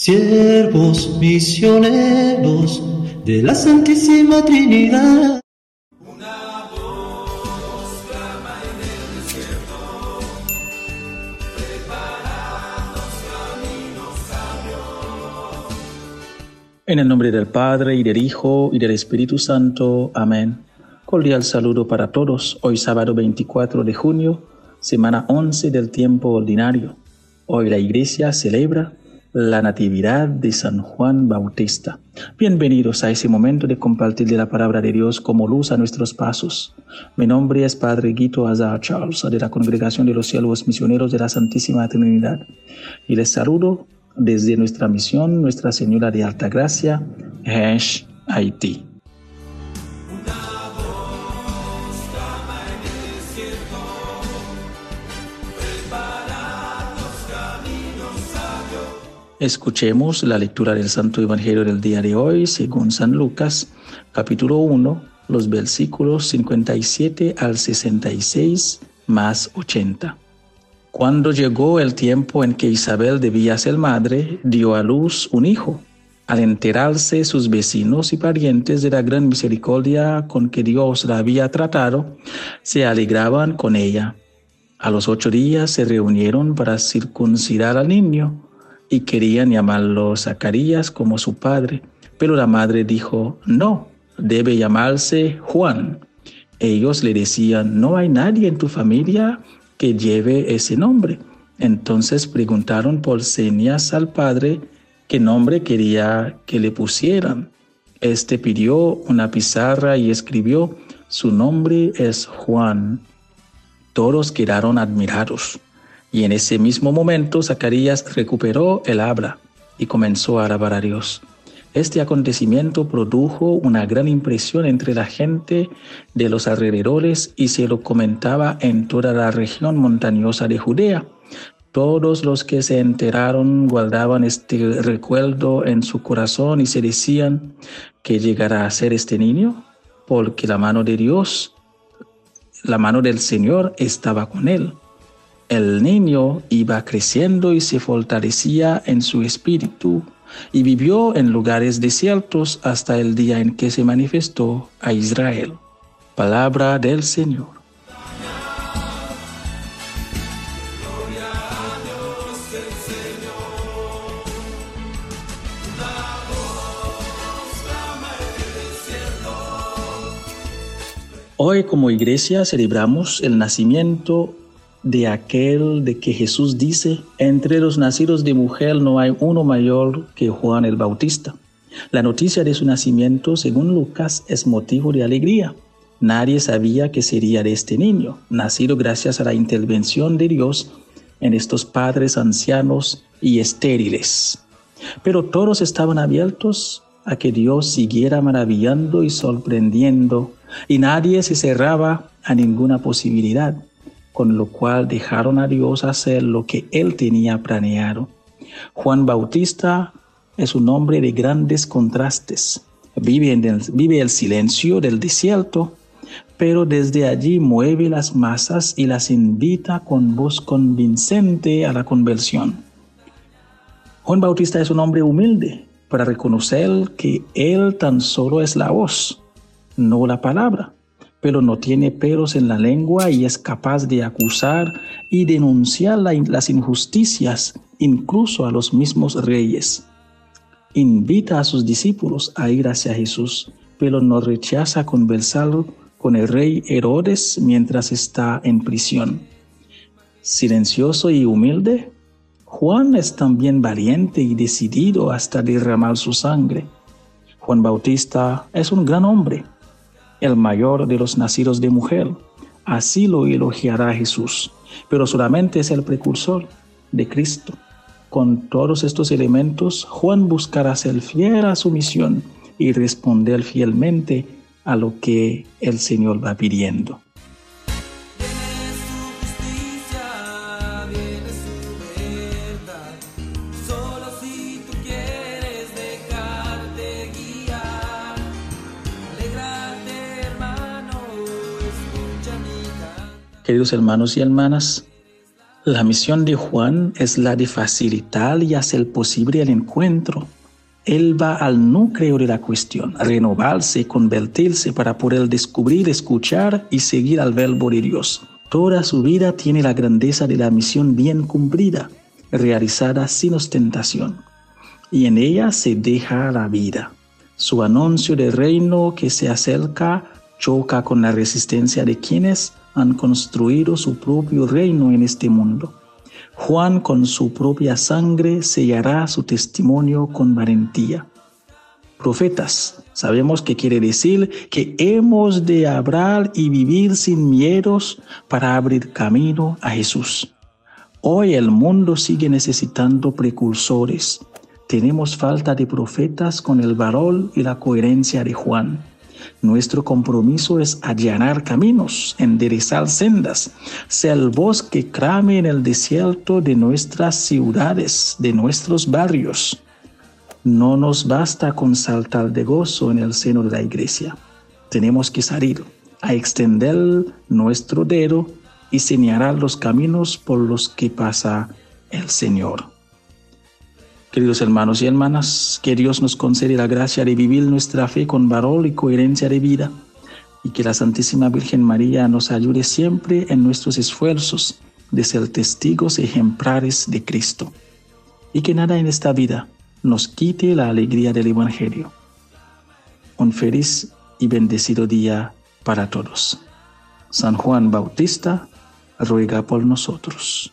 siervos misioneros de la Santísima Trinidad. Una voz clama en el desierto, caminos En el nombre del Padre y del Hijo y del Espíritu Santo. Amén. Cordial saludo para todos. Hoy sábado 24 de junio, semana 11 del tiempo ordinario. Hoy la Iglesia celebra la Natividad de San Juan Bautista. Bienvenidos a ese momento de compartir de la palabra de Dios como luz a nuestros pasos. Mi nombre es Padre Guito Azar Charles de la Congregación de los Cielos Misioneros de la Santísima Trinidad y les saludo desde nuestra misión Nuestra Señora de Alta Gracia, Hesh, Haití. Escuchemos la lectura del Santo Evangelio del día de hoy según San Lucas, capítulo 1, los versículos 57 al 66 más 80. Cuando llegó el tiempo en que Isabel debía ser madre, dio a luz un hijo. Al enterarse sus vecinos y parientes de la gran misericordia con que Dios la había tratado, se alegraban con ella. A los ocho días se reunieron para circuncidar al niño y querían llamarlo Zacarías como su padre, pero la madre dijo, no, debe llamarse Juan. Ellos le decían, no hay nadie en tu familia que lleve ese nombre. Entonces preguntaron por señas al padre qué nombre quería que le pusieran. Este pidió una pizarra y escribió, su nombre es Juan. Todos quedaron admirados. Y en ese mismo momento Zacarías recuperó el habla y comenzó a alabar a Dios. Este acontecimiento produjo una gran impresión entre la gente de los alrededores y se lo comentaba en toda la región montañosa de Judea. Todos los que se enteraron guardaban este recuerdo en su corazón y se decían que llegará a ser este niño, porque la mano de Dios, la mano del Señor estaba con él. El niño iba creciendo y se fortalecía en su espíritu y vivió en lugares desiertos hasta el día en que se manifestó a Israel. Palabra del Señor. Hoy como iglesia celebramos el nacimiento de aquel de que Jesús dice, entre los nacidos de mujer no hay uno mayor que Juan el Bautista. La noticia de su nacimiento, según Lucas, es motivo de alegría. Nadie sabía que sería de este niño, nacido gracias a la intervención de Dios en estos padres ancianos y estériles. Pero todos estaban abiertos a que Dios siguiera maravillando y sorprendiendo, y nadie se cerraba a ninguna posibilidad con lo cual dejaron a Dios hacer lo que él tenía planeado. Juan Bautista es un hombre de grandes contrastes. Vive, el, el silencio del desierto, pero desde allí mueve las masas y las invita con voz convincente a la conversión. Juan Bautista es un hombre humilde para reconocer que él tan solo es la voz, no la palabra pero no tiene pelos en la lengua y es capaz de acusar y denunciar las injusticias incluso a los mismos reyes. Invita a sus discípulos a ir hacia Jesús, pero no rechaza conversar con el rey Herodes mientras está en prisión. Silencioso y humilde, Juan es también valiente y decidido hasta derramar su sangre. Juan Bautista es un gran hombre, el mayor de los nacidos de mujer. Así lo elogiará Jesús, pero solamente es el precursor de Cristo. Con todos estos elementos, Juan buscará ser fiel a su misión y responder fielmente a lo que el Señor va pidiendo. Queridos hermanos y hermanas, La misión de Juan es la de facilitar y hacer posible el encuentro. Él va al núcleo de la cuestión, renovarse, convertirse para poder descubrir, escuchar y seguir al verbo de Dios. Toda su vida tiene la grandeza de la misión bien cumplida, realizada sin ostentación. Y en ella se deja la vida. Su anuncio del reino que se acerca choca con la resistencia de quienes han construido su propio reino en este mundo. Juan con su propia sangre sellará su testimonio con valentía. Profetas, sabemos que quiere decir que hemos de hablar y vivir sin miedos para abrir camino a Jesús. Hoy el mundo sigue necesitando precursores. Tenemos falta de profetas con el valor y la coherencia de Juan. Nuestro compromiso es allanar caminos, enderezar sendas, ser voz que crame en el desierto de nuestras ciudades, de nuestros barrios. No nos basta con saltar de gozo en el seno de la iglesia. Tenemos que salir a extender nuestro dedo y señalar los caminos por los que pasa el Señor. Queridos hermanos y hermanas, que Dios nos concede la gracia de vivir nuestra fe con valor y coherencia de vida y que la Santísima Virgen María nos ayude siempre en nuestros esfuerzos de ser testigos ejemplares de Cristo y que nada en esta vida nos quite la alegría del Evangelio. Un feliz y bendecido día para todos. San Juan Bautista ruega por nosotros.